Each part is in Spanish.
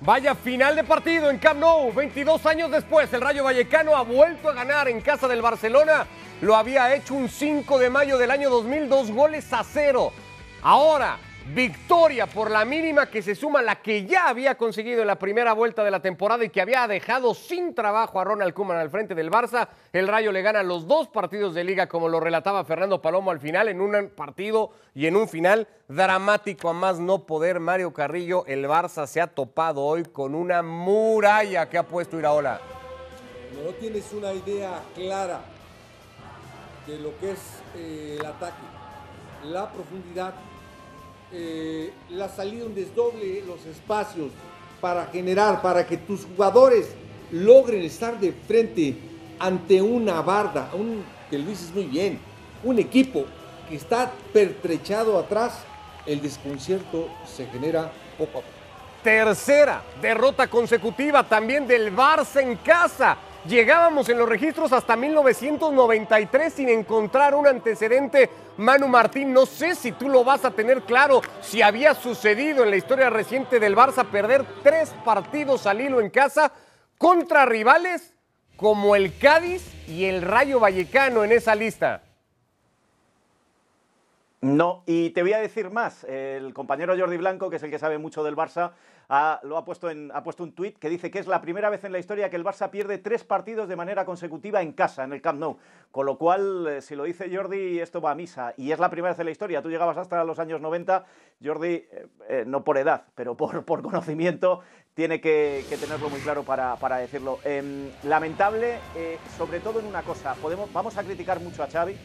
Vaya final de partido en Camp Nou. 22 años después, el Rayo Vallecano ha vuelto a ganar en casa del Barcelona. Lo había hecho un 5 de mayo del año 2000, dos goles a cero. Ahora, victoria por la mínima que se suma a la que ya había conseguido en la primera vuelta de la temporada y que había dejado sin trabajo a Ronald Koeman al frente del Barça. El Rayo le gana los dos partidos de liga, como lo relataba Fernando Palomo al final, en un partido y en un final dramático a más no poder. Mario Carrillo, el Barça se ha topado hoy con una muralla que ha puesto Iraola. No tienes una idea clara de lo que es eh, el ataque, la profundidad eh, la salida, un desdoble los espacios para generar, para que tus jugadores logren estar de frente ante una barda, un, que lo dices muy bien, un equipo que está pertrechado atrás, el desconcierto se genera poco a poco. Tercera derrota consecutiva también del Barça en casa. Llegábamos en los registros hasta 1993 sin encontrar un antecedente. Manu Martín, no sé si tú lo vas a tener claro, si había sucedido en la historia reciente del Barça perder tres partidos al hilo en casa contra rivales como el Cádiz y el Rayo Vallecano en esa lista. No, y te voy a decir más. El compañero Jordi Blanco, que es el que sabe mucho del Barça, ha, lo ha puesto, ha puesto un tuit que dice que es la primera vez en la historia que el Barça pierde tres partidos de manera consecutiva en casa, en el Camp Nou. Con lo cual, eh, si lo dice Jordi, esto va a misa. Y es la primera vez en la historia. Tú llegabas hasta los años 90, Jordi, eh, eh, no por edad, pero por, por conocimiento, tiene que, tenerlo muy claro para, para decirlo. Em, lamentable, sobre todo en una cosa. Podemos, vamos a criticar mucho a Xavi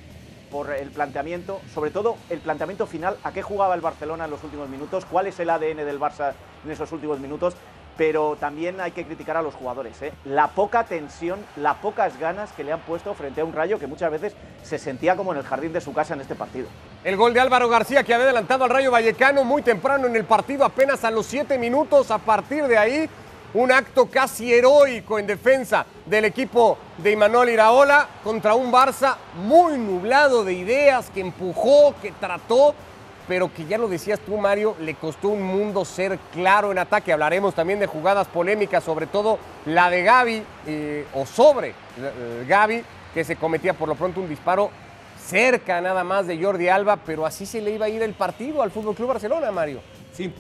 por el planteamiento, sobre todo el planteamiento final, a qué jugaba el Barcelona en los últimos minutos, cuál es el ADN del Barça en esos últimos minutos, pero también hay que criticar a los jugadores. ¿eh? La poca tensión, las pocas ganas que le han puesto frente a un rayo que muchas veces se sentía como en el jardín de su casa en este partido. El gol de Álvaro García que había adelantado al Rayo Vallecano muy temprano en el partido, apenas a los siete minutos. A partir de ahí, un acto casi heroico en defensa del equipo de Imanol Iraola contra un Barça muy nublado de ideas, que empujó, que trató, pero que ya lo decías tú, Mario, le costó un mundo ser claro en ataque. Hablaremos también de jugadas polémicas, sobre todo la de Gaby, eh, o sobre eh, Gaby, que se cometía por lo pronto un disparo cerca nada más de Jordi Alba, pero así se le iba a ir el partido al Fútbol Club Barcelona, Mario. Sí,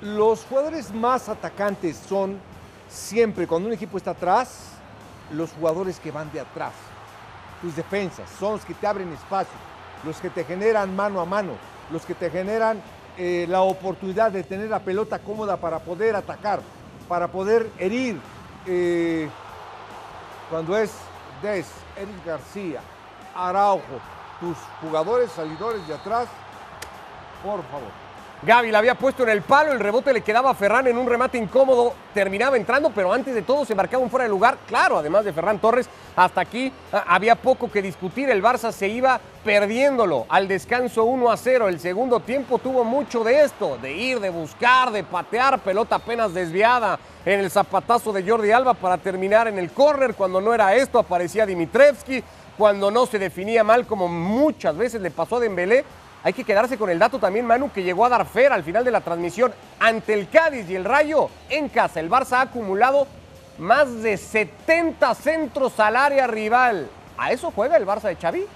los jugadores más atacantes son siempre, cuando un equipo está atrás, los jugadores que van de atrás. Tus defensas son los que te abren espacio, los que te generan mano a mano, los que te generan eh, la oportunidad de tener la pelota cómoda para poder atacar, para poder herir. Eh, cuando es Des, Eric García, Araujo, tus jugadores salidores de atrás, por favor. Gaby la había puesto en el palo, el rebote le quedaba a Ferran en un remate incómodo, terminaba entrando, pero antes de todo se marcaba un fuera de lugar, claro, además de Ferran Torres, hasta aquí ah, había poco que discutir, el Barça se iba perdiéndolo al descanso 1 a 0, el segundo tiempo tuvo mucho de esto, de ir, de buscar, de patear, pelota apenas desviada en el zapatazo de Jordi Alba para terminar en el córner, cuando no era esto aparecía Dimitrevski, cuando no se definía mal como muchas veces le pasó a Dembélé, hay que quedarse con el dato también, Manu, que llegó a dar fer al final de la transmisión. Ante el Cádiz y el Rayo, en casa, el Barça ha acumulado más de 70 centros al área rival. ¿A eso juega el Barça de Xavi?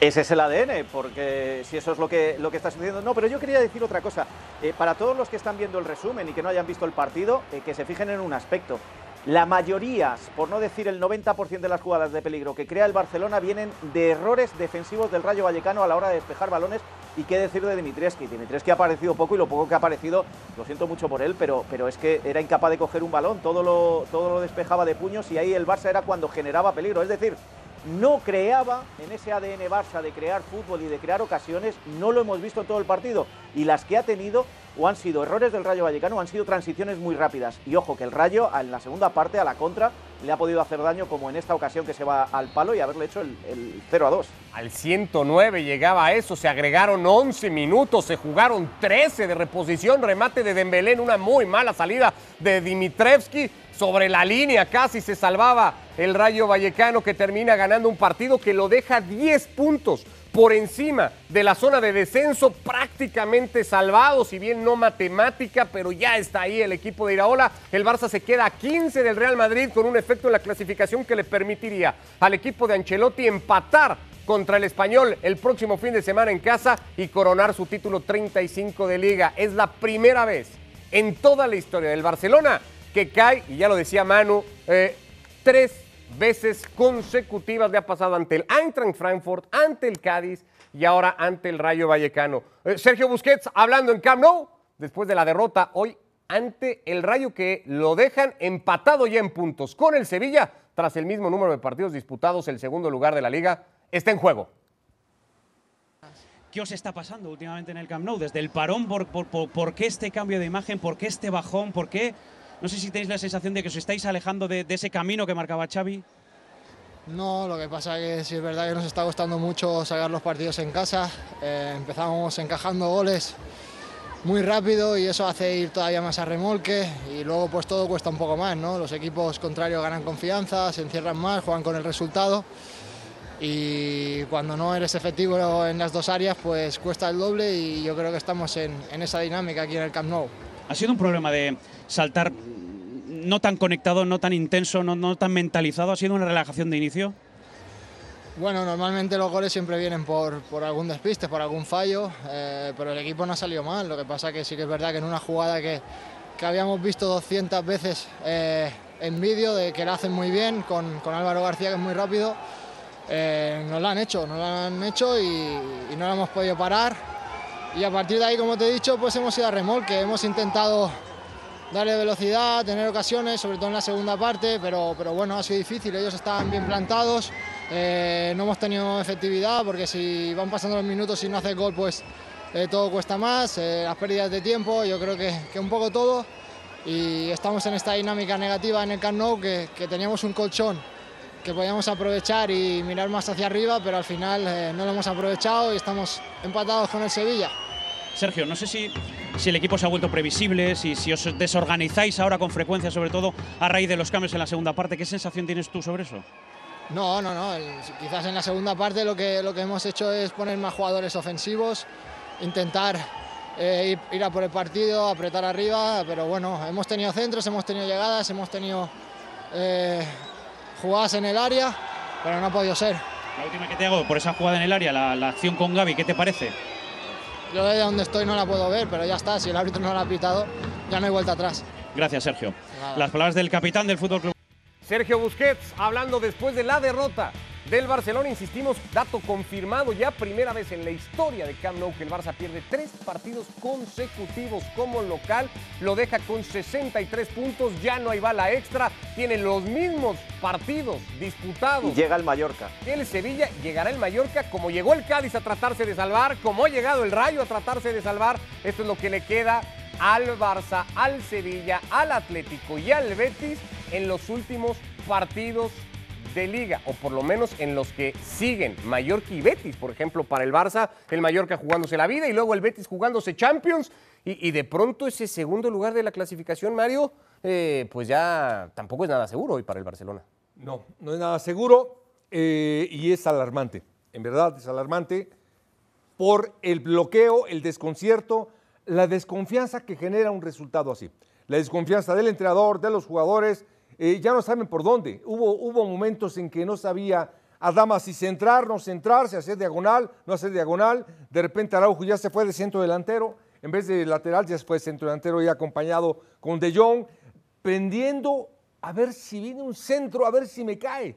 Ese es el ADN, porque si eso es lo que, lo que está sucediendo. No, pero yo quería decir otra cosa. Eh, para todos los que están viendo el resumen y que no hayan visto el partido, eh, que se fijen en un aspecto. La mayoría, por no decir el 90% de las jugadas de peligro que crea el Barcelona vienen de errores defensivos del Rayo Vallecano a la hora de despejar balones. Y qué decir de Dimitrescu. Dimitrescu ha aparecido poco y lo poco que ha aparecido, lo siento mucho por él, pero, pero es que era incapaz de coger un balón, todo lo, todo lo despejaba de puños y ahí el Barça era cuando generaba peligro. Es decir, no creaba en ese ADN Barça de crear fútbol y de crear ocasiones, no lo hemos visto en todo el partido. Y las que ha tenido o han sido errores del Rayo Vallecano o han sido transiciones muy rápidas. Y ojo, que el Rayo en la segunda parte, a la contra, le ha podido hacer daño como en esta ocasión que se va al palo y haberle hecho el, 0 a 2. Al 109 llegaba a eso, se agregaron 11 minutos, se jugaron 13 de reposición, remate de Dembélé en una muy mala salida de Dimitrevski. Sobre la línea casi se salvaba el Rayo Vallecano que termina ganando un partido que lo deja 10 puntos por encima de la zona de descenso, prácticamente salvado, si bien no matemática, pero ya está ahí el equipo de Iraola. El Barça se queda a 15 del Real Madrid con un efecto en la clasificación que le permitiría al equipo de Ancelotti empatar contra el español el próximo fin de semana en casa y coronar su título 35 de liga. Es la primera vez en toda la historia del Barcelona que cae, y ya lo decía Manu, eh, tres veces consecutivas le ha pasado ante el Eintracht Frankfurt, ante el Cádiz y ahora ante el Rayo Vallecano. Eh, Sergio Busquets hablando en Camp Nou después de la derrota hoy ante el Rayo que lo dejan empatado ya en puntos con el Sevilla tras el mismo número de partidos disputados, el segundo lugar de la liga está en juego. ¿Qué os está pasando últimamente en el Camp Nou? Desde el parón, ¿por, por, por qué este cambio de imagen? ¿Por qué este bajón? ¿Por qué no sé si tenéis la sensación de que os estáis alejando de, ese camino que marcaba Xavi. No, lo que pasa es que sí es verdad que nos está costando mucho sacar los partidos en casa. Eh, empezamos encajando goles muy rápido y eso hace ir todavía más a remolque y luego pues todo cuesta un poco más, ¿no? Los equipos contrarios ganan confianza, se encierran más, juegan con el resultado y cuando no eres efectivo en las dos áreas pues cuesta el doble y yo creo que estamos en, en esa dinámica aquí en el Camp Nou. ¿Ha sido un problema de saltar no tan conectado, no tan intenso, no, tan mentalizado? ¿Ha sido una relajación de inicio? Bueno, normalmente los goles siempre vienen por, algún despiste, por algún fallo, eh, pero el equipo no ha salido mal. Lo que pasa que sí que es verdad que en una jugada que, habíamos visto 200 veces eh, en vídeo, de que la hacen muy bien, con, Álvaro García que es muy rápido, eh, nos la han hecho, nos la han hecho y, y no la hemos podido parar. Y a partir de ahí, como te he dicho, pues hemos ido a remolque, hemos intentado darle velocidad, tener ocasiones, sobre todo en la segunda parte, pero, pero bueno, ha sido difícil, ellos estaban bien plantados, eh, no hemos tenido efectividad porque si van pasando los minutos y no hace gol, pues eh, todo cuesta más, eh, las pérdidas de tiempo, yo creo que, un poco todo y estamos en esta dinámica negativa en el Camp Nou que teníamos un colchón que podíamos aprovechar y mirar más hacia arriba, pero al final no lo hemos aprovechado y estamos empatados con el Sevilla. Sergio, no sé si, si el equipo se ha vuelto previsible, si, si os desorganizáis ahora con frecuencia, sobre todo a raíz de los cambios en la segunda parte. ¿Qué sensación tienes tú sobre eso? No, no, no. Quizás en la segunda parte lo que, lo que hemos hecho es poner más jugadores ofensivos, intentar eh, ir, a por el partido, apretar arriba, pero bueno, hemos tenido centros, hemos tenido llegadas, hemos tenido eh, jugadas en el área, pero no ha podido ser. La última que te hago, por esa jugada en el área, la, la acción con Gaby, ¿qué te parece? Yo desde donde estoy no la puedo ver, pero ya está, si el árbitro no la ha pitado, ya no hay vuelta atrás. Gracias, Sergio. Las palabras del capitán del Fútbol Club. Sergio Busquets, hablando después de la derrota del Barcelona, insistimos, dato confirmado ya, primera vez en la historia de Camp Nou que el Barça pierde tres partidos consecutivos como local, lo deja con 63 puntos, ya no hay bala extra, tiene los mismos partidos disputados. Y llega el Mallorca. El Sevilla llegará el Mallorca como llegó el Cádiz a tratarse de salvar, como ha llegado el Rayo a tratarse de salvar, esto es lo que le queda al Barça, al Sevilla, al Atlético y al Betis en los últimos partidos de liga, o por lo menos en los que siguen Mallorca y Betis, por ejemplo, para el Barça, el Mallorca jugándose la vida y luego el Betis jugándose Champions, y, de pronto ese segundo lugar de la clasificación, Mario, eh, pues ya tampoco es nada seguro hoy para el Barcelona. No, no es nada seguro eh, y es alarmante, en verdad es alarmante por el bloqueo, el desconcierto, la desconfianza que genera un resultado así. La desconfianza del entrenador, de los jugadores, eh, ya no saben por dónde. Hubo, hubo momentos en que no sabía Adama si centrar, no centrarse, hacer diagonal, no hacer diagonal. De repente Araujo ya se fue de centro delantero, en vez de lateral ya se fue de centro delantero y acompañado con De Jong, pendiendo a ver si viene un centro, a ver si me cae.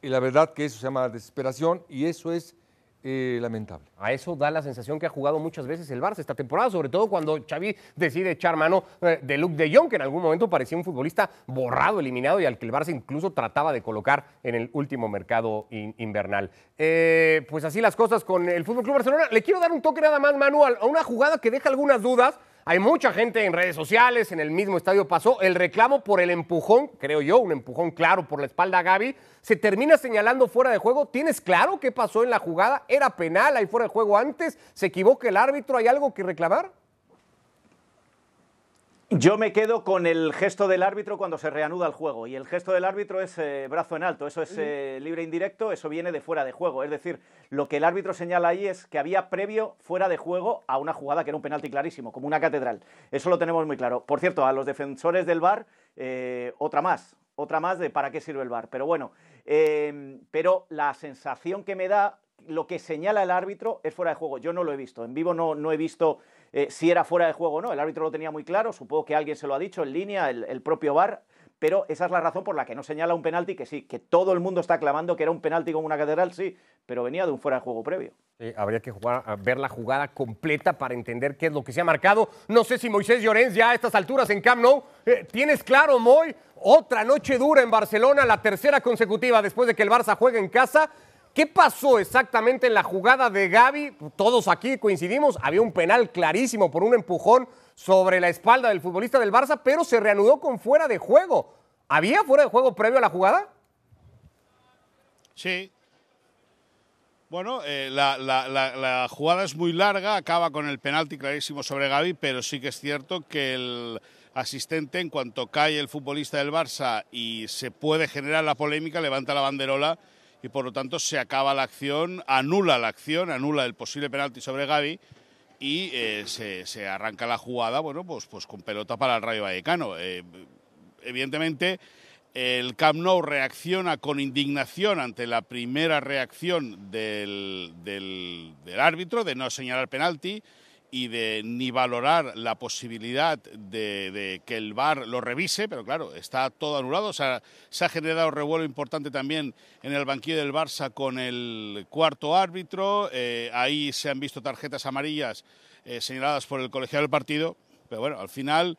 Y la verdad que eso se llama desesperación y eso es lamentable. A eso da la sensación que ha jugado muchas veces el Barça esta temporada, sobre todo cuando Xavi decide echar mano eh, de Luke de Jong, que en algún momento parecía un futbolista borrado, eliminado y al que el Barça incluso trataba de colocar en el último mercado invernal. Eh, pues así las cosas con el Fútbol Club Barcelona. Le quiero dar un toque nada más, manual a una jugada que deja algunas dudas hay mucha gente en redes sociales, en el mismo estadio pasó. El reclamo por el empujón, creo yo, un empujón claro por la espalda a Gaby, se termina señalando fuera de juego. ¿Tienes claro qué pasó en la jugada? ¿Era penal? ¿Hay fuera de juego antes? ¿Se equivoca el árbitro? ¿Hay algo que reclamar? Yo me quedo con el gesto del árbitro cuando se reanuda el juego. Y el gesto del árbitro es eh, brazo en alto. Eso es eh, libre indirecto, eso viene de fuera de juego. Es decir, lo que el árbitro señala ahí es que había previo fuera de juego a una jugada que era un penalti clarísimo, como una catedral. Eso lo tenemos muy claro. Por cierto, a los defensores del VAR, eh, otra más. Otra más de para qué sirve el VAR. Pero bueno, pero la sensación que me da lo que señala el árbitro es fuera de juego. Yo no lo he visto. En vivo no, no he visto eh, si era fuera de juego o no. El árbitro lo tenía muy claro, supongo que alguien se lo ha dicho en línea, el, propio VAR, pero esa es la razón por la que no señala un penalti, que sí, que todo el mundo está clamando que era un penalti con una catedral, sí, pero venía de un fuera de juego previo. habría que ver la jugada completa para entender qué es lo que se ha marcado. No sé si Moisés Llorens ya a estas alturas en Camp Nou, eh, ¿tienes claro, Moy? Otra noche dura en Barcelona, la tercera consecutiva después de que el Barça juegue en casa. ¿Qué pasó exactamente en la jugada de Gaby? Todos aquí coincidimos, había un penal clarísimo por un empujón sobre la espalda del futbolista del Barça, pero se reanudó con fuera de juego. ¿Había fuera de juego previo a la jugada? Sí. Bueno, eh, la, jugada es muy larga, acaba con el penalti clarísimo sobre Gaby, pero sí que es cierto que el asistente, en cuanto cae el futbolista del Barça y se puede generar la polémica, levanta la banderola y por lo tanto se acaba la acción, anula la acción, anula el posible penalti sobre Gaby y eh, se, arranca la jugada, bueno, pues, pues con pelota para el Rayo Vallecano. Eh, evidentemente, el Camp Nou reacciona con indignación ante la primera reacción del, del árbitro de no señalar penalti y de ni valorar la posibilidad de, que el VAR lo revise, pero claro, está todo anulado. O sea, se ha generado revuelo importante también en el banquillo del Barça con el cuarto árbitro. Eh, ahí se han visto tarjetas amarillas eh, señaladas por el colegiado del partido, pero bueno, al final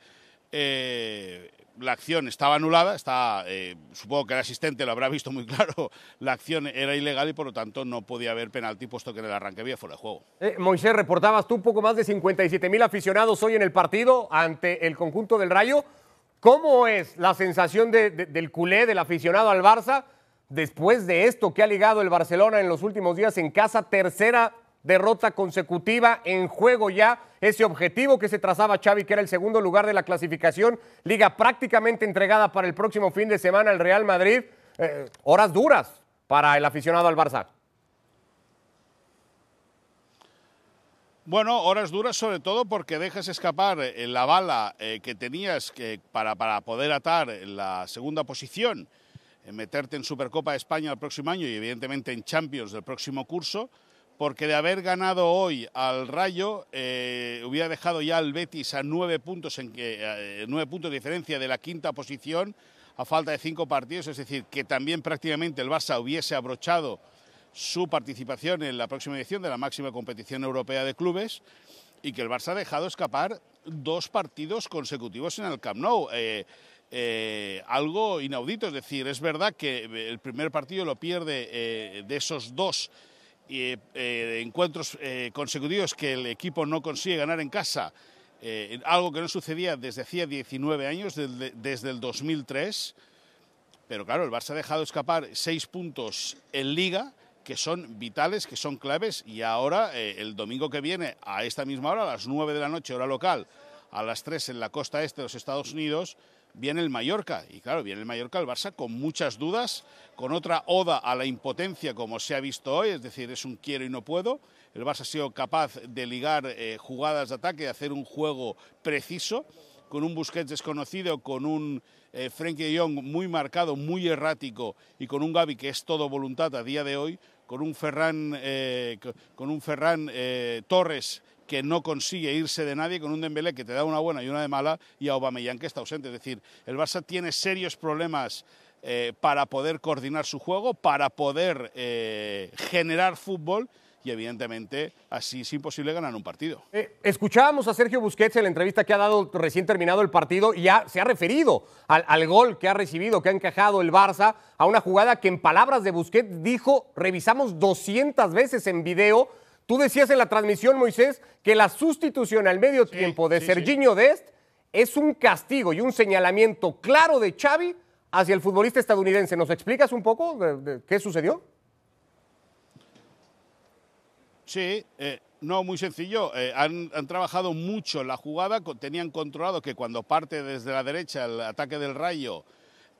eh, la acción estaba anulada, está, eh, supongo que el asistente lo habrá visto muy claro, la acción era ilegal y por lo tanto no podía haber penalti puesto que en el arranque había fuera de juego. Eh, Moisés, reportabas tú un poco más de 57 mil aficionados hoy en el partido ante el conjunto del Rayo. ¿Cómo es la sensación del culé, del aficionado al Barça, después de esto que ha ligado el Barcelona en los últimos días en casa, tercera derrota consecutiva en juego ya ese objetivo que se trazaba Xavi, que era el segundo lugar de la clasificación, liga prácticamente entregada para el próximo fin de semana al Real Madrid. Eh, horas duras para el aficionado al Barça. Bueno, horas duras sobre todo porque dejas escapar eh, la bala eh, que tenías para, para poder atar la segunda posición, meterte en Supercopa de España el próximo año y evidentemente en Champions del próximo curso porque de haber ganado hoy al Rayo eh, hubiera dejado ya al Betis a nueve puntos, en, eh, nueve puntos de diferencia de la quinta posición a falta de cinco partidos, es decir, que también prácticamente el Barça hubiese abrochado su participación en la próxima edición de la máxima competición europea de clubes y que el Barça ha dejado escapar dos partidos consecutivos en el Camp Nou. Eh, algo inaudito, es decir, es verdad que el primer partido lo pierde de esos dos eh, encuentros eh, consecutivos que el equipo no consigue ganar en casa, eh, algo que no sucedía desde hacía 19 años, desde, el 2003. Pero claro, el Barça ha dejado escapar seis puntos en liga que son vitales, que son claves, y ahora, el domingo que viene, a esta misma hora, a las 9 de la noche, hora local, a las 3 en la costa este de los Estados Unidos, viene el Mallorca. Y claro, viene el Mallorca al Barça con muchas dudas, con otra oda a la impotencia como se ha visto hoy, es decir, es un quiero y no puedo. El Barça ha sido capaz de ligar eh, jugadas de ataque, de hacer un juego preciso, con un Busquets desconocido, con un eh, Frenkie muy marcado, muy errático, y con un Gaby que es todo voluntad a día de hoy, con un Ferran, eh, con un Ferran Torres que no consigue irse de nadie, con un Dembélé que te da una buena y una de mala, y a Aubameyang que está ausente. Es decir, el Barça tiene serios problemas eh, para poder coordinar su juego, para poder eh, generar fútbol y evidentemente así es imposible ganar un partido. Eh, escuchábamos a Sergio Busquets en la entrevista que ha dado recién terminado el partido y ya se ha referido al, al, gol que ha recibido, que ha encajado el Barça, a una jugada que en palabras de Busquets dijo, revisamos 200 veces en video Tú decías en la transmisión, Moisés, que la sustitución al medio tiempo de Serginho Dest es un castigo y un señalamiento claro de Xavi hacia el futbolista estadounidense. ¿Nos explicas un poco de, qué sucedió? Sí, eh, No, muy sencillo. Eh, han, trabajado mucho en la jugada, tenían controlado que cuando parte desde la derecha el ataque del rayo,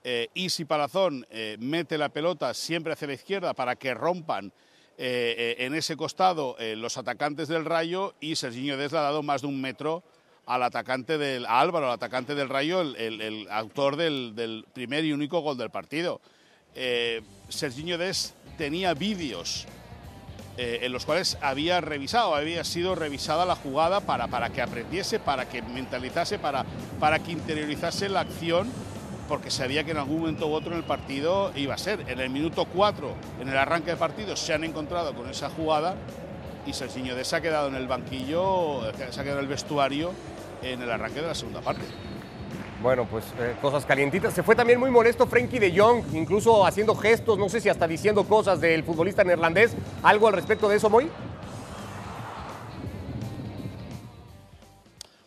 eh, Isi Palazón mete la pelota siempre hacia la izquierda para que rompan en ese costado los atacantes del rayo y Serginho Des le ha dado más de un metro al atacante del Álvaro, al atacante del rayo, el, autor del, primer y único gol del partido. Serginho Des tenía vídeos eh, en los cuales había revisado, había sido revisada la jugada para, para que aprendiese, para que mentalizase, para, para que interiorizase la acción, porque sabía que en algún momento u otro en el partido iba a ser. En el minuto 4, en el arranque de partido, se han encontrado con esa jugada y Serginho de se ha quedado en el banquillo, se ha quedado en el vestuario en el arranque de la segunda parte. Bueno, pues eh, cosas calientitas. Se fue también muy molesto Frankie de Jong, incluso haciendo gestos, no sé si hasta diciendo cosas del futbolista neerlandés. ¿Algo al respecto de eso, Moy?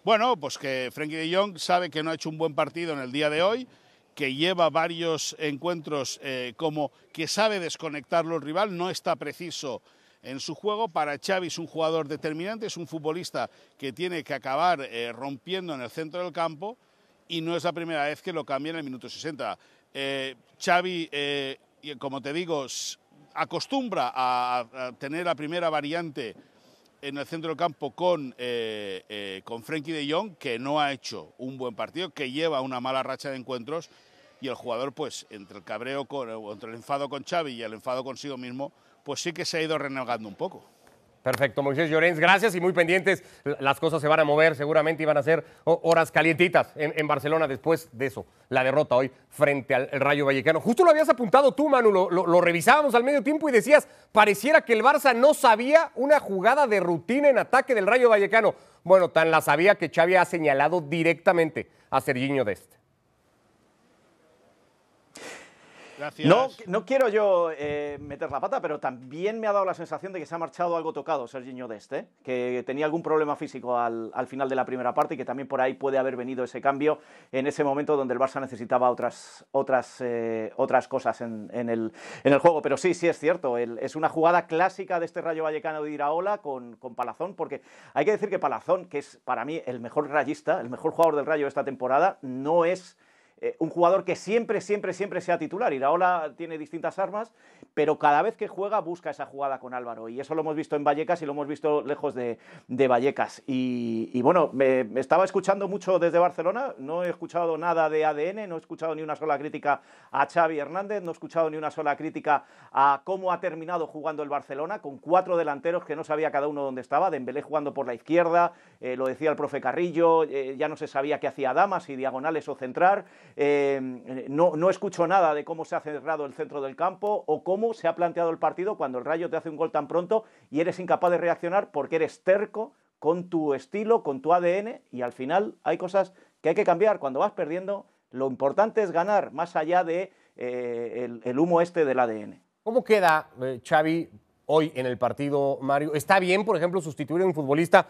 Bueno, pues que Frankie de Jong sabe que no ha hecho un buen partido en el día de hoy, que lleva varios encuentros eh, como que sabe desconectarlo el rival, no está preciso en su juego. Para Xavi es un jugador determinante, es un futbolista que tiene que acabar eh, rompiendo en el centro del campo y no es la primera vez que lo cambia en el minuto 60. Eh, Xavi, eh, como te digo, acostumbra a, tener la primera variante en el centro del campo con, eh, eh, con Frenkie de Jong, que no ha hecho un buen partido, que lleva una mala racha de encuentros, y el jugador, pues, entre el cabreo, con, entre el enfado con Xavi y el enfado consigo mismo, pues sí que se ha ido renegando un poco. Perfecto, Moisés Llorens, gracias y muy pendientes. Las cosas se van a mover seguramente y van a ser horas calientitas en, Barcelona después de eso, la derrota hoy frente al Rayo Vallecano. Justo lo habías apuntado tú, Manu, lo, revisábamos al medio tiempo y decías, pareciera que el Barça no sabía una jugada de rutina en ataque del Rayo Vallecano. Bueno, tan la sabía que Xavi ha señalado directamente a Serginho Dest. No, no quiero yo eh, meter la pata, pero también me ha dado la sensación de que se ha marchado algo tocado Serginho Deste, ¿eh? que tenía algún problema físico al, final de la primera parte y que también por ahí puede haber venido ese cambio en ese momento donde el Barça necesitaba otras, otras, eh, otras cosas en, el, en, el, juego. Pero sí, sí es cierto, es una jugada clásica de este Rayo Vallecano de Iraola con, con Palazón, porque hay que decir que Palazón, que es para mí el mejor rayista, el mejor jugador del Rayo esta temporada, no es eh, un jugador que siempre, siempre, siempre sea titular. Iraola tiene distintas armas, pero cada vez que juega busca esa jugada con Álvaro. Y eso lo hemos visto en Vallecas y lo hemos visto lejos de, Vallecas. Y, bueno, me, estaba escuchando mucho desde Barcelona, no he escuchado nada de ADN, no he escuchado ni una sola crítica a Xavi Hernández, no he escuchado ni una sola crítica a cómo ha terminado jugando el Barcelona, con cuatro delanteros que no sabía cada uno dónde estaba, Dembélé jugando por la izquierda, eh, lo decía el profe Carrillo, eh, ya no se sabía qué hacía Damas, si diagonales o centrar. Eh, no, escucho nada de cómo se ha cerrado el centro del campo o cómo se ha planteado el partido cuando el Rayo te hace un gol tan pronto y eres incapaz de reaccionar porque eres terco con tu estilo, con tu ADN y al final hay cosas que hay que cambiar. Cuando vas perdiendo, lo importante es ganar más allá de eh, humo este del ADN. ¿Cómo queda eh, Xavi hoy en el partido, Mario? ¿Está bien, por ejemplo, sustituir a un futbolista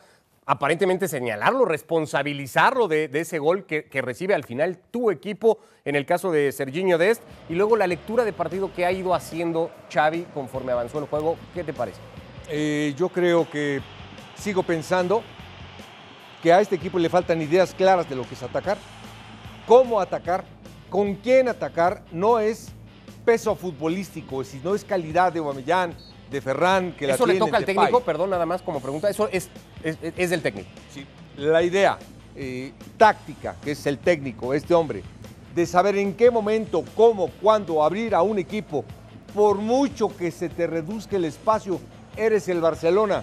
aparentemente señalarlo, responsabilizarlo de, ese gol que, recibe al final tu equipo, en el caso de Serginho Dest, y luego la lectura de partido que ha ido haciendo Xavi conforme avanzó el juego. ¿Qué te parece? Eh, yo creo que sigo pensando que a este equipo le faltan ideas claras de lo que es atacar, cómo atacar, con quién atacar, no es peso futbolístico, sino es calidad de Guamellán, de Ferran, que ¿Eso le toca al técnico? Perdón, nada más como pregunta. Eso es, es, del técnico. Sí. La idea eh, táctica, que es el técnico, este hombre, de saber en qué momento, cómo, cuándo abrir a un equipo, por mucho que se te reduzca el espacio, eres el Barcelona,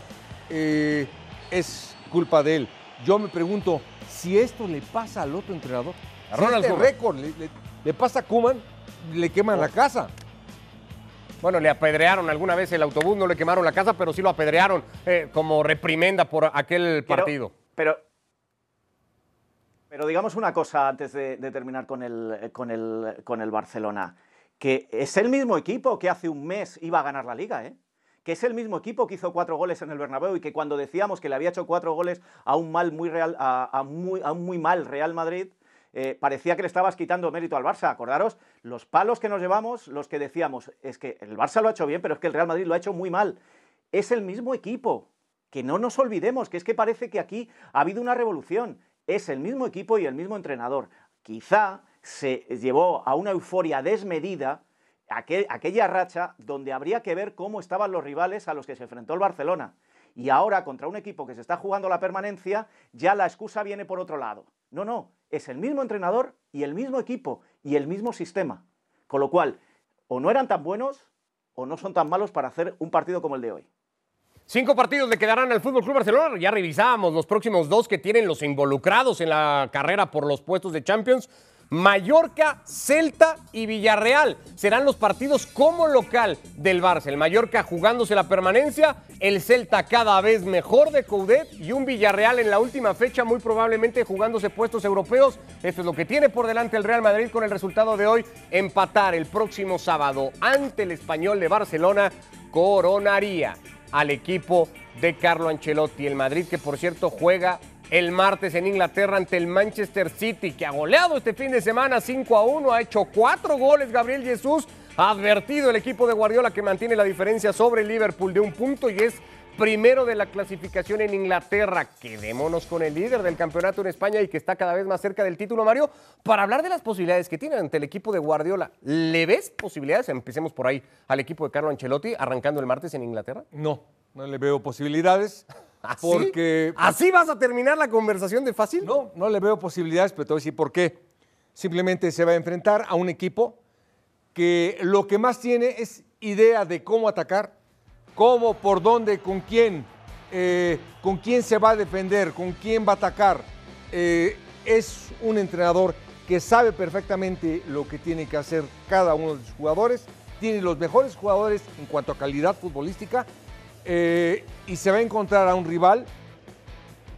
eh, es culpa de él. Yo me pregunto, si esto le pasa al otro entrenador, a Ronald este récord le, pasa a Kuman, le queman la casa. Bueno, le apedrearon alguna vez el autobús, no le quemaron la casa, pero sí lo apedrearon eh, como reprimenda por aquel partido. Pero, pero digamos una cosa antes de, terminar con el, con, el, con el Barcelona, que es el mismo equipo que hace un mes iba a ganar la liga, ¿eh? que es el mismo equipo que hizo cuatro goles en el Bernabéu y que cuando decíamos que le había hecho cuatro goles a un mal muy real, a, muy, a un muy mal Real Madrid, eh, parecía que le estabas quitando mérito al Barça. Acordaros, los palos que nos llevamos, los que decíamos, es que el Barça lo ha hecho bien, pero es que el Real Madrid lo ha hecho muy mal. Es el mismo equipo que no nos olvidemos, que es que parece que aquí ha habido una revolución. Es el mismo equipo y el mismo entrenador. Quizá se llevó a una euforia desmedida aquella racha donde habría que ver cómo estaban los rivales a los que se enfrentó el Barcelona. Y ahora, contra un equipo que se está jugando la permanencia, ya la excusa viene por otro lado. No, no, es el mismo entrenador y el mismo equipo y el mismo sistema. Con lo cual, o no eran tan buenos o no son tan malos para hacer un partido como el de hoy. Cinco partidos le quedarán al Fútbol Club Barcelona. Ya revisábamos los próximos dos que tienen los involucrados en la carrera por los puestos de Champions. Mallorca, Celta y Villarreal serán los partidos como local del Barça. El Mallorca jugándose la permanencia, el Celta cada vez mejor de Coudet y un Villarreal en la última fecha muy probablemente jugándose puestos europeos. Esto es lo que tiene por delante el Real Madrid con el resultado de hoy. Empatar el próximo sábado ante el Español de Barcelona coronaría al equipo de Carlo Ancelotti. El Madrid que por cierto juega el martes en Inglaterra ante el Manchester City, que ha goleado este fin de semana 5 a 1, ha hecho cuatro goles Gabriel Jesús, ha advertido el equipo de Guardiola que mantiene la diferencia sobre el Liverpool de un punto y es primero de la clasificación en Inglaterra. Quedémonos con el líder del campeonato en España y que está cada vez más cerca del título, Mario, para hablar de las posibilidades que tiene ante el equipo de Guardiola. ¿Le ves posibilidades? Empecemos por ahí al equipo de Carlo Ancelotti arrancando el martes en Inglaterra. No, no le veo posibilidades. ¿Así? Porque. ¿Así vas a terminar la conversación de fácil? No, no le veo posibilidades, pero te voy a decir por qué. Simplemente se va a enfrentar a un equipo que lo que más tiene es idea de cómo atacar, cómo, por dónde, con quién, eh, con quién se va a defender, con quién va a atacar. Eh, es un entrenador que sabe perfectamente lo que tiene que hacer cada uno de sus jugadores, tiene los mejores jugadores en cuanto a calidad futbolística eh, y se va a encontrar a un rival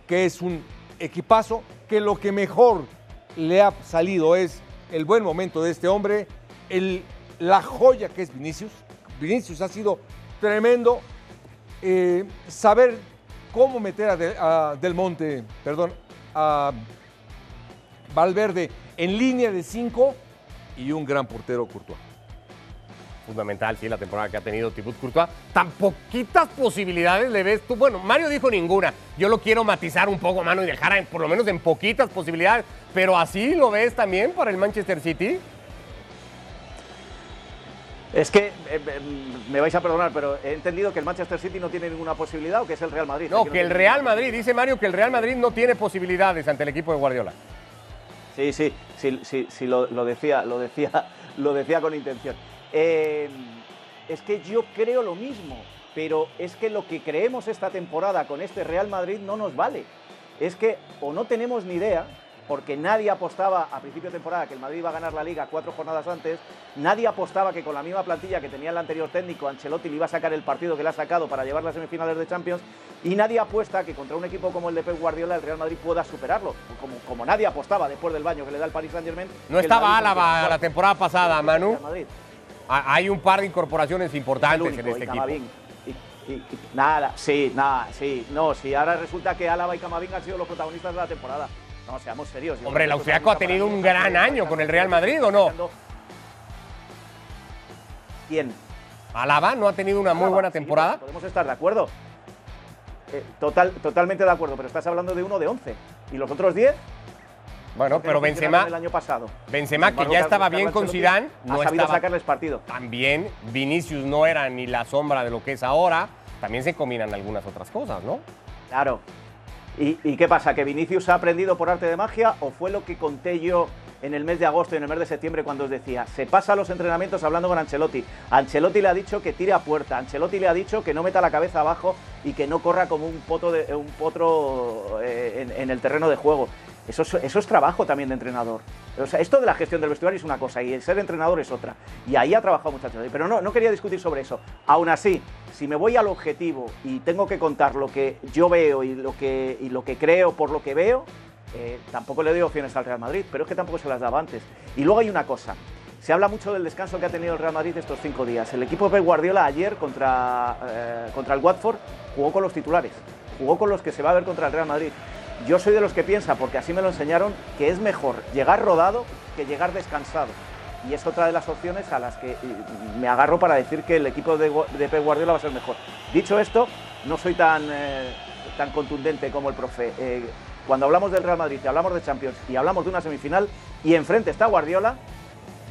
que es un equipazo, que lo que mejor le ha salido es el buen momento de este hombre, la joya que es Vinicius. Vinicius ha sido tremendo. Eh, saber cómo meter a, Del Monte, perdón, a Valverde en línea de cinco y un gran portero Courtois fundamental, sí, la temporada que ha tenido Thibaut Courtois. Tan poquitas posibilidades le ves tú. Bueno, Mario dijo ninguna. Yo lo quiero matizar un poco, mano, y dejar por lo menos en poquitas posibilidades. Pero así lo ves también para el Manchester City. Es que, eh, eh, me vais a perdonar, pero he entendido que el Manchester City no tiene ninguna posibilidad o que es el Real Madrid. No, que, el Real Madrid, dice Mario que el Real Madrid no tiene posibilidades ante el equipo de Guardiola. Sí, sí, sí, sí, sí lo, lo decía, lo decía, lo decía con intención. Eh, es que yo creo lo mismo, pero es que lo que creemos esta temporada con este Real Madrid no nos vale. Es que o no tenemos ni idea, porque nadie apostaba a principio de temporada que el Madrid iba a ganar la liga cuatro jornadas antes, nadie apostaba que con la misma plantilla que tenía el anterior técnico, Ancelotti le iba a sacar el partido que le ha sacado para llevar las semifinales de Champions, y nadie apuesta que contra un equipo como el de Pep Guardiola el Real Madrid pueda superarlo, como, como nadie apostaba después del baño que le da el Paris Saint Germain. No estaba Álava la temporada pasada, Manu. Hay un par de incorporaciones importantes en este equipo. Y, nada, sí, nada, sí, no, sí, ahora resulta que Álava y Camavinga han sido los protagonistas de la temporada. No, seamos serios. Hombre, el austriaco ha tenido un gran año con el Real Madrid, ¿o no? ¿Quién? Álava no ha tenido una muy buena temporada. podemos estar de acuerdo. Eh, total, totalmente de acuerdo, pero estás hablando de uno de 11. ¿Y los otros 10? Bueno, pero Benzema, el año pasado. Benzema que ya estaba bien con Zidane, no ha sabido sacarles partido. También Vinicius no era ni la sombra de lo que es ahora. También se combinan algunas otras cosas, ¿no? Claro. ¿Y, ¿Y, qué pasa? ¿Que Vinicius ha aprendido por arte de magia o fue lo que conté yo en el mes de agosto y en el mes de septiembre cuando os decía, se pasa los entrenamientos hablando con Ancelotti. Ancelotti le ha dicho que tire a puerta, Ancelotti le ha dicho que no meta la cabeza abajo y que no corra como un, potro eh, en el terreno de juego. Eso es, trabajo también de entrenador. Esto de la gestión del vestuario es una cosa y el ser entrenador es otra. Y ahí ha trabajado muchachos. Pero no, no quería discutir sobre eso. Aún así, si me voy al objetivo y tengo que contar lo que yo veo y lo que, y lo que creo por lo que veo, eh, tampoco le doy opciones al Real Madrid, pero es que tampoco se las daba antes. Y luego hay una cosa. Se habla mucho del descanso que ha tenido el Real Madrid estos cinco días. El equipo Pep Guardiola ayer contra, eh, contra el Watford jugó con los titulares. Jugó con los que se va a ver contra el Real Madrid. Yo soy de los que piensa, porque así me lo enseñaron, que es mejor llegar rodado que llegar descansado. Y es otra de las opciones a las que me agarro para decir que el equipo de, de Pep Guardiola va a ser mejor. Dicho esto, no soy tan, eh, tan contundente como el profe. Eh, cuando hablamos del Real Madrid hablamos de Champions y hablamos de una semifinal y enfrente está Guardiola,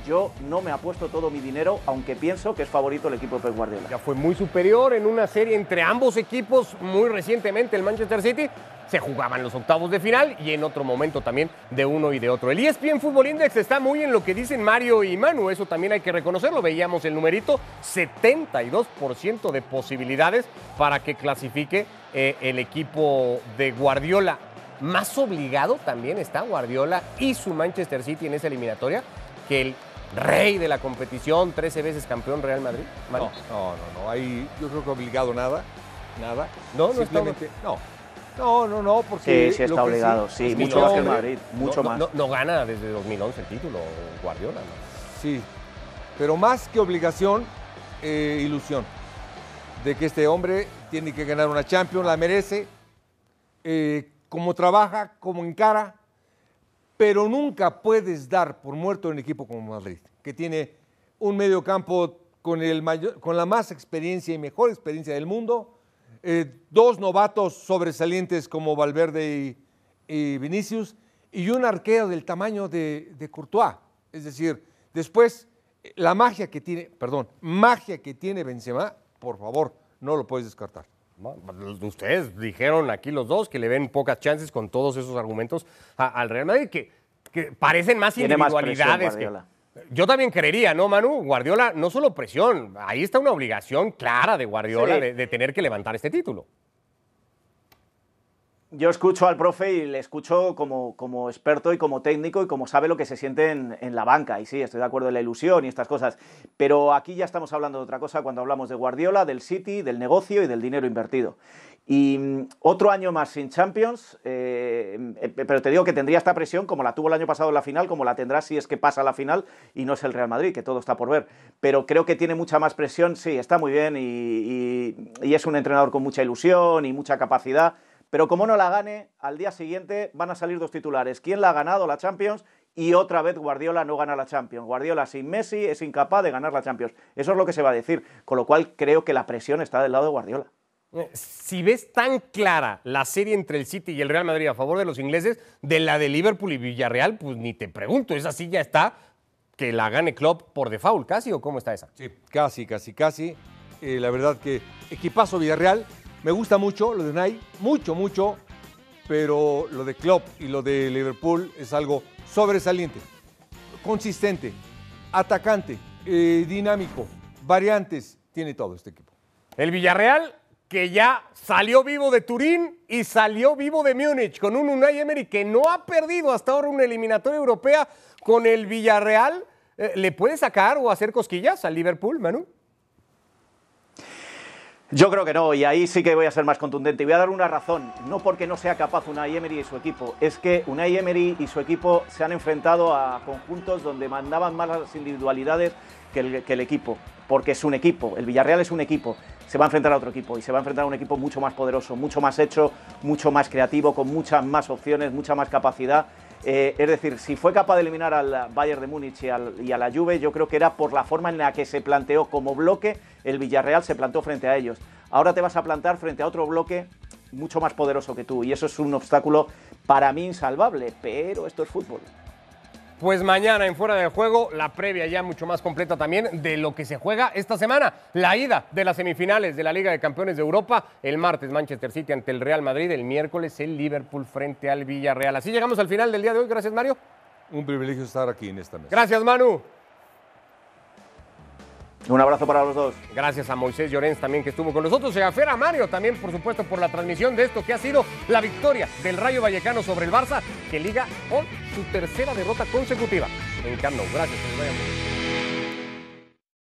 yo no me apuesto todo mi dinero, aunque pienso que es favorito el equipo de Pep Guardiola. Ya fue muy superior en una serie entre ambos equipos muy recientemente, el Manchester City. Se jugaban los octavos de final y en otro momento también de uno y de otro. El ESPN Fútbol Index está muy en lo que dicen Mario y Manu, eso también hay que reconocerlo. Veíamos el numerito, 72% de posibilidades para que clasifique eh, el equipo de Guardiola. Más obligado también está Guardiola y su Manchester City en esa eliminatoria que el rey de la competición, 13 veces campeón Real Madrid. No, no, no, no. Ahí yo creo que obligado nada. Nada. No, no está Simplemente, no. No, no, no, porque. Sí, sí está obligado, sí, mucho más que el Madrid, mucho no, no, más. No, no gana desde 2011 el título Guardiola. ¿no? Sí, pero más que obligación, eh, ilusión. De que este hombre tiene que ganar una Champions, la merece, eh, como trabaja, como encara, pero nunca puedes dar por muerto un equipo como Madrid, que tiene un medio campo con, la más experiencia y mejor experiencia del mundo, eh, dos novatos sobresalientes como Valverde y, Vinicius, y un arquero del tamaño de, de Courtois. Es decir, después, la magia que tiene, perdón, magia que tiene Benzema, por favor, no lo puedes descartar. Ustedes dijeron aquí los dos que le ven pocas chances con todos esos argumentos a- al Real Madrid, que, que parecen más Tiene más presión individualidades. que- yo también creería, ¿no, Manu? Guardiola, no solo presión, ahí está una obligación clara de Guardiola Sí. de, de tener que levantar este título. Yo escucho al profe y le escucho como, como experto y como técnico y como sabe lo que se siente en, en la banca. Y sí, estoy de acuerdo en la ilusión y estas cosas. Pero aquí ya estamos hablando de otra cosa cuando hablamos de Guardiola, del City, del negocio y del dinero invertido. Y mm, otro año más sin Champions, eh, eh, pero te digo que tendría esta presión como la tuvo el año pasado en la final, como la tendrá si es que pasa la final y no es el Real Madrid, que todo está por ver. Pero creo que tiene mucha más presión, sí, está muy bien y, y- y es un entrenador con mucha ilusión y mucha capacidad. Pero como no la gane, al día siguiente van a salir dos titulares. ¿Quién la ha ganado la Champions? Y otra vez Guardiola no gana la Champions. Guardiola sin Messi es incapaz de ganar la Champions. Eso es lo que se va a decir. Con lo cual creo que la presión está del lado de Guardiola. Eh, Si ves tan clara la serie entre el City y el Real Madrid a favor de los ingleses, de la de Liverpool y Villarreal, pues ni te pregunto, esa sí ya está, que la gane Klopp por default casi, o cómo está esa. Sí, casi, casi, casi. Eh, la verdad que equipazo Villarreal. Me gusta mucho lo de Unai, mucho, mucho. Pero lo de Klopp y lo de Liverpool es algo sobresaliente, consistente, atacante, eh, dinámico, variantes. Tiene todo este equipo. El Villarreal que ya salió vivo de Turín y salió vivo de Múnich con un Unai Emery que no ha perdido hasta ahora una eliminatoria europea con el Villarreal. Eh, ¿Le puede sacar o hacer cosquillas al Liverpool, Manu? Yo creo que no, y ahí sí que voy a ser más contundente. Y voy a dar una razón, no porque no sea capaz Unai Emery y su equipo, es que Unai Emery y su equipo se han enfrentado a conjuntos donde mandaban más las individualidades que el, que el equipo, porque es un equipo, el Villarreal es un equipo, se va a enfrentar a otro equipo y se va a enfrentar a un equipo mucho más poderoso, mucho más hecho, mucho más creativo, con muchas más opciones, mucha más capacidad. Eh, es decir, si fue capaz de eliminar al Bayern de Múnich y, y a la Juve, yo creo que era por la forma en la que se planteó como bloque, el Villarreal se plantó frente a ellos. Ahora te vas a plantar frente a otro bloque mucho más poderoso que tú y eso es un obstáculo para mí insalvable, pero esto es fútbol. Pues mañana en Fuera del Juego, la previa ya mucho más completa también de lo que se juega esta semana. La ida de las semifinales de la Liga de Campeones de Europa. El martes Manchester City ante el Real Madrid. El miércoles el Liverpool frente al Villarreal. Así llegamos al final del día de hoy. Gracias Mario. Un privilegio estar aquí en esta mesa. Gracias Manu. Un abrazo para los dos. Gracias a Moisés Llorens también que estuvo con nosotros y a Mario también, por supuesto, por la transmisión de esto que ha sido la victoria del Rayo Vallecano sobre el Barça, que liga con su tercera derrota consecutiva en Camp. Gracias, que.